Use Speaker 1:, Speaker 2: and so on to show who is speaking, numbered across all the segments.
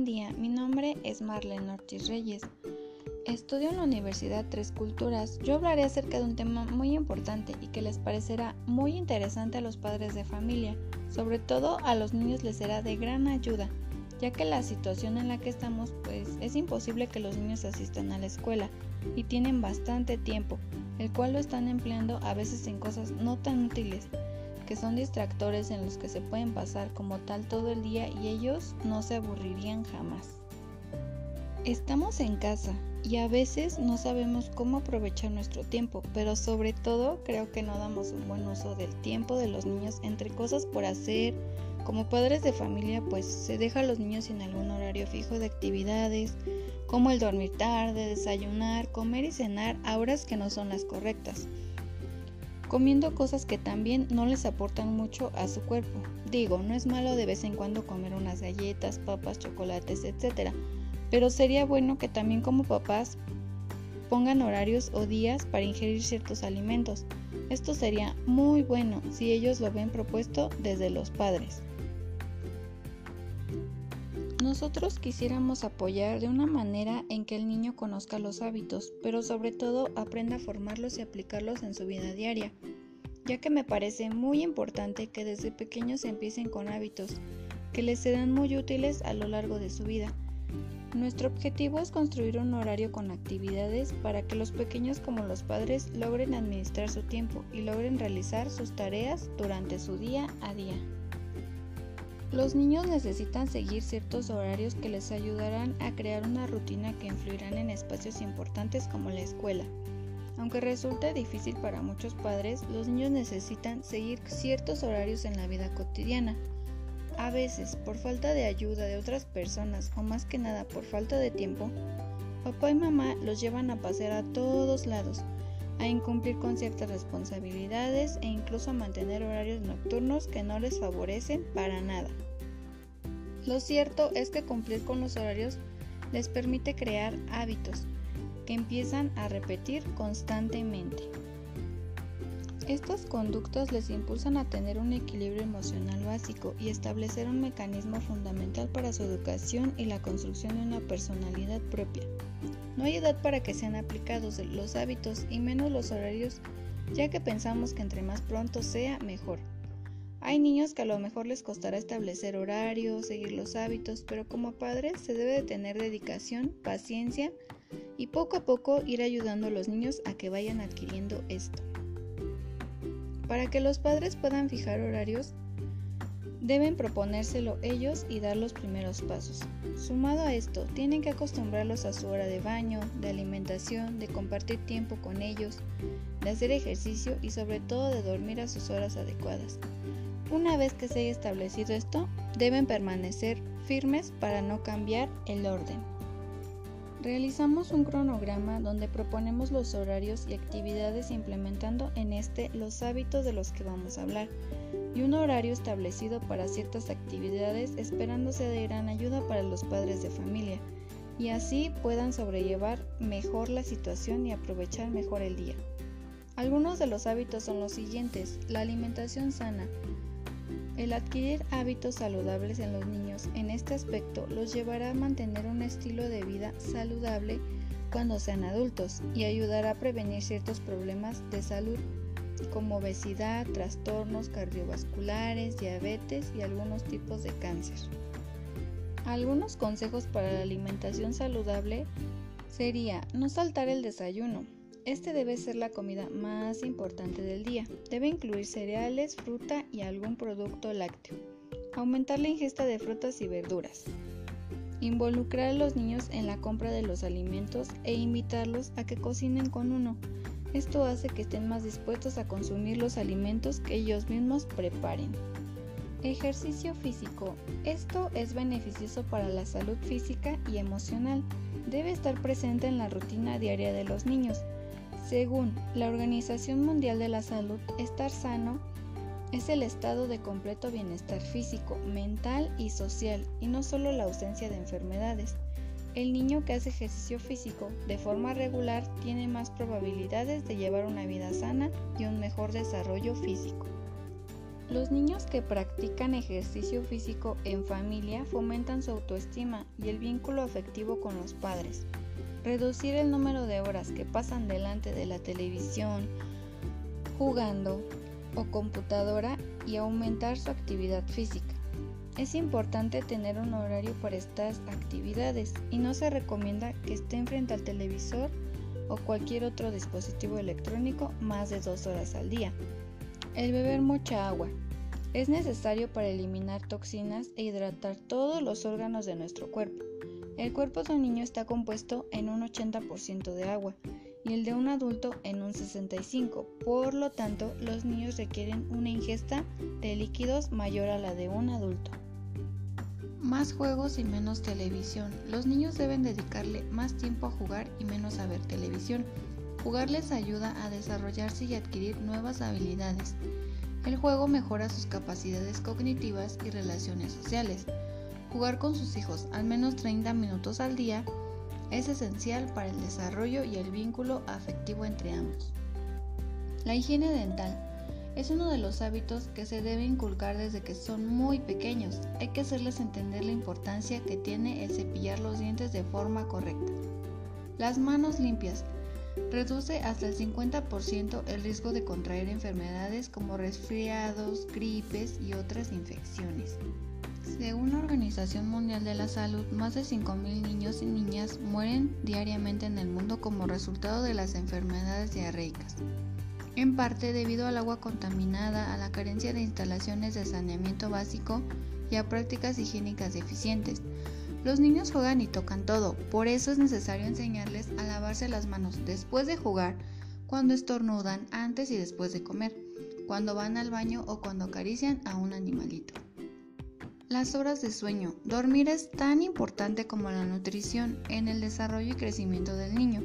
Speaker 1: Buen día, mi nombre es Marlene Ortiz Reyes. Estudio en la Universidad Tres Culturas. Yo hablaré acerca de un tema muy importante y que les parecerá muy interesante a los padres de familia. Sobre todo a los niños les será de gran ayuda, ya que la situación en la que estamos pues es imposible que los niños asistan a la escuela y tienen bastante tiempo, el cual lo están empleando a veces en cosas no tan útiles son distractores en los que se pueden pasar como tal todo el día y ellos no se aburrirían jamás. Estamos en casa y a veces no sabemos cómo aprovechar nuestro tiempo, pero sobre todo creo que no damos un buen uso del tiempo de los niños entre cosas por hacer. Como padres de familia, pues se deja a los niños sin algún horario fijo de actividades, como el dormir tarde, desayunar, comer y cenar a horas que no son las correctas comiendo cosas que también no les aportan mucho a su cuerpo. Digo, no es malo de vez en cuando comer unas galletas, papas, chocolates, etc. Pero sería bueno que también como papás pongan horarios o días para ingerir ciertos alimentos. Esto sería muy bueno si ellos lo ven propuesto desde los padres. Nosotros quisiéramos apoyar de una manera en que el niño conozca los hábitos, pero sobre todo aprenda a formarlos y aplicarlos en su vida diaria, ya que me parece muy importante que desde pequeños empiecen con hábitos que les serán muy útiles a lo largo de su vida. Nuestro objetivo es construir un horario con actividades para que los pequeños como los padres logren administrar su tiempo y logren realizar sus tareas durante su día a día. Los niños necesitan seguir ciertos horarios que les ayudarán a crear una rutina que influirán en espacios importantes como la escuela. Aunque resulte difícil para muchos padres, los niños necesitan seguir ciertos horarios en la vida cotidiana. A veces, por falta de ayuda de otras personas o más que nada por falta de tiempo, papá y mamá los llevan a pasear a todos lados, a incumplir con ciertas responsabilidades e incluso a mantener horarios nocturnos que no les favorecen para nada. Lo cierto es que cumplir con los horarios les permite crear hábitos que empiezan a repetir constantemente. Estos conductos les impulsan a tener un equilibrio emocional básico y establecer un mecanismo fundamental para su educación y la construcción de una personalidad propia. No hay edad para que sean aplicados los hábitos y menos los horarios, ya que pensamos que entre más pronto sea, mejor. Hay niños que a lo mejor les costará establecer horarios, seguir los hábitos, pero como padres se debe de tener dedicación, paciencia y poco a poco ir ayudando a los niños a que vayan adquiriendo esto. Para que los padres puedan fijar horarios, Deben proponérselo ellos y dar los primeros pasos. Sumado a esto, tienen que acostumbrarlos a su hora de baño, de alimentación, de compartir tiempo con ellos, de hacer ejercicio y sobre todo de dormir a sus horas adecuadas. Una vez que se haya establecido esto, deben permanecer firmes para no cambiar el orden. Realizamos un cronograma donde proponemos los horarios y actividades implementando en este los hábitos de los que vamos a hablar y un horario establecido para ciertas actividades esperándose de gran ayuda para los padres de familia y así puedan sobrellevar mejor la situación y aprovechar mejor el día. Algunos de los hábitos son los siguientes, la alimentación sana. El adquirir hábitos saludables en los niños en este aspecto los llevará a mantener un estilo de vida saludable cuando sean adultos y ayudará a prevenir ciertos problemas de salud como obesidad, trastornos cardiovasculares, diabetes y algunos tipos de cáncer. Algunos consejos para la alimentación saludable sería no saltar el desayuno. Este debe ser la comida más importante del día. Debe incluir cereales, fruta y algún producto lácteo. Aumentar la ingesta de frutas y verduras. Involucrar a los niños en la compra de los alimentos e invitarlos a que cocinen con uno. Esto hace que estén más dispuestos a consumir los alimentos que ellos mismos preparen. Ejercicio físico. Esto es beneficioso para la salud física y emocional. Debe estar presente en la rutina diaria de los niños. Según la Organización Mundial de la Salud, estar sano es el estado de completo bienestar físico, mental y social, y no solo la ausencia de enfermedades. El niño que hace ejercicio físico de forma regular tiene más probabilidades de llevar una vida sana y un mejor desarrollo físico. Los niños que practican ejercicio físico en familia fomentan su autoestima y el vínculo afectivo con los padres. Reducir el número de horas que pasan delante de la televisión, jugando o computadora y aumentar su actividad física. Es importante tener un horario para estas actividades y no se recomienda que estén frente al televisor o cualquier otro dispositivo electrónico más de dos horas al día. El beber mucha agua. Es necesario para eliminar toxinas e hidratar todos los órganos de nuestro cuerpo. El cuerpo de un niño está compuesto en un 80% de agua y el de un adulto en un 65%. Por lo tanto, los niños requieren una ingesta de líquidos mayor a la de un adulto. Más juegos y menos televisión. Los niños deben dedicarle más tiempo a jugar y menos a ver televisión. Jugar les ayuda a desarrollarse y adquirir nuevas habilidades. El juego mejora sus capacidades cognitivas y relaciones sociales. Jugar con sus hijos al menos 30 minutos al día es esencial para el desarrollo y el vínculo afectivo entre ambos. La higiene dental es uno de los hábitos que se debe inculcar desde que son muy pequeños. Hay que hacerles entender la importancia que tiene el cepillar los dientes de forma correcta. Las manos limpias reduce hasta el 50% el riesgo de contraer enfermedades como resfriados, gripes y otras infecciones. Según la Organización Mundial de la Salud, más de 5.000 niños y niñas mueren diariamente en el mundo como resultado de las enfermedades diarreicas, en parte debido al agua contaminada, a la carencia de instalaciones de saneamiento básico y a prácticas higiénicas deficientes. Los niños juegan y tocan todo, por eso es necesario enseñarles a lavarse las manos después de jugar, cuando estornudan, antes y después de comer, cuando van al baño o cuando acarician a un animalito. Las horas de sueño. Dormir es tan importante como la nutrición en el desarrollo y crecimiento del niño.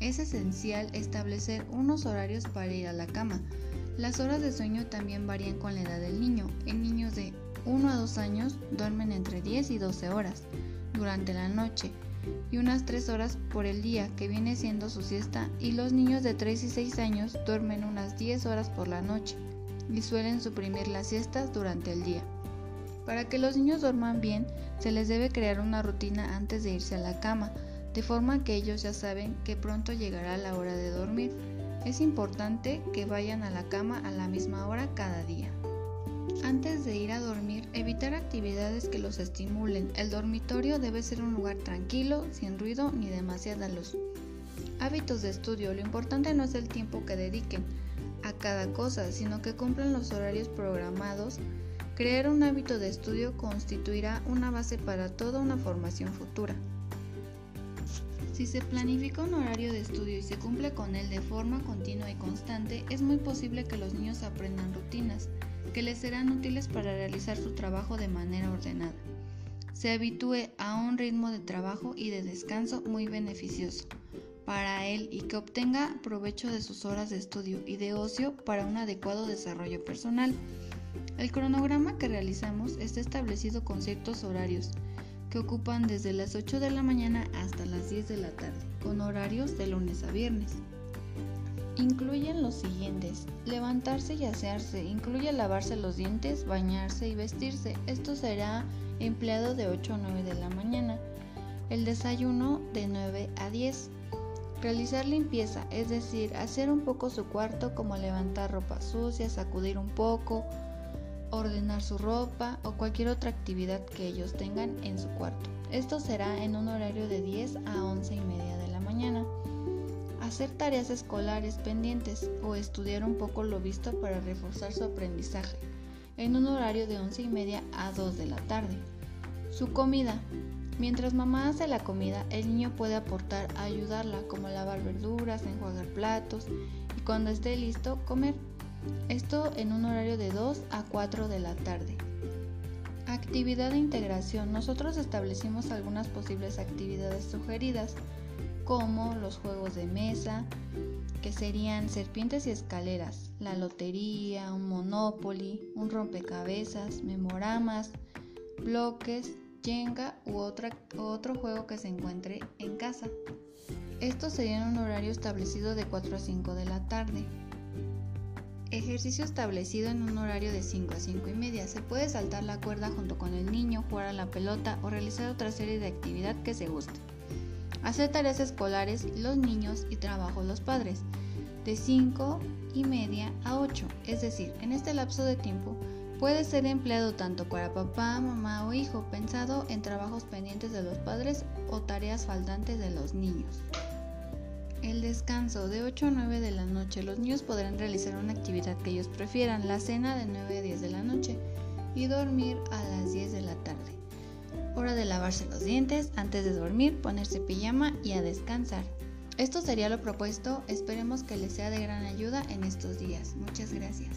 Speaker 1: Es esencial establecer unos horarios para ir a la cama. Las horas de sueño también varían con la edad del niño. En niños de 1 a 2 años duermen entre 10 y 12 horas durante la noche y unas 3 horas por el día, que viene siendo su siesta, y los niños de 3 y 6 años duermen unas 10 horas por la noche y suelen suprimir las siestas durante el día. Para que los niños duerman bien, se les debe crear una rutina antes de irse a la cama, de forma que ellos ya saben que pronto llegará la hora de dormir. Es importante que vayan a la cama a la misma hora cada día. Antes de ir a dormir, evitar actividades que los estimulen. El dormitorio debe ser un lugar tranquilo, sin ruido ni demasiada luz. Hábitos de estudio. Lo importante no es el tiempo que dediquen a cada cosa, sino que cumplan los horarios programados Crear un hábito de estudio constituirá una base para toda una formación futura. Si se planifica un horario de estudio y se cumple con él de forma continua y constante, es muy posible que los niños aprendan rutinas que les serán útiles para realizar su trabajo de manera ordenada. Se habitúe a un ritmo de trabajo y de descanso muy beneficioso para él y que obtenga provecho de sus horas de estudio y de ocio para un adecuado desarrollo personal. El cronograma que realizamos está establecido con ciertos horarios que ocupan desde las 8 de la mañana hasta las 10 de la tarde, con horarios de lunes a viernes. Incluyen los siguientes, levantarse y asearse, incluye lavarse los dientes, bañarse y vestirse, esto será empleado de 8 a 9 de la mañana, el desayuno de 9 a 10, realizar limpieza, es decir, hacer un poco su cuarto como levantar ropa sucia, sacudir un poco, ordenar su ropa o cualquier otra actividad que ellos tengan en su cuarto. Esto será en un horario de 10 a 11 y media de la mañana. Hacer tareas escolares pendientes o estudiar un poco lo visto para reforzar su aprendizaje en un horario de 11 y media a 2 de la tarde. Su comida. Mientras mamá hace la comida, el niño puede aportar a ayudarla como lavar verduras, enjuagar platos y cuando esté listo comer. Esto en un horario de 2 a 4 de la tarde. Actividad de integración. Nosotros establecimos algunas posibles actividades sugeridas, como los juegos de mesa, que serían serpientes y escaleras, la lotería, un monopoly, un rompecabezas, memoramas, bloques, jenga u otro juego que se encuentre en casa. Esto sería en un horario establecido de 4 a 5 de la tarde. Ejercicio establecido en un horario de 5 a 5 y media. Se puede saltar la cuerda junto con el niño, jugar a la pelota o realizar otra serie de actividad que se guste. Hacer tareas escolares los niños y trabajo los padres. De 5 y media a 8. Es decir, en este lapso de tiempo puede ser empleado tanto para papá, mamá o hijo, pensado en trabajos pendientes de los padres o tareas faltantes de los niños. El descanso de 8 a 9 de la noche. Los niños podrán realizar una actividad que ellos prefieran, la cena de 9 a 10 de la noche y dormir a las 10 de la tarde. Hora de lavarse los dientes, antes de dormir, ponerse pijama y a descansar. Esto sería lo propuesto, esperemos que les sea de gran ayuda en estos días. Muchas gracias.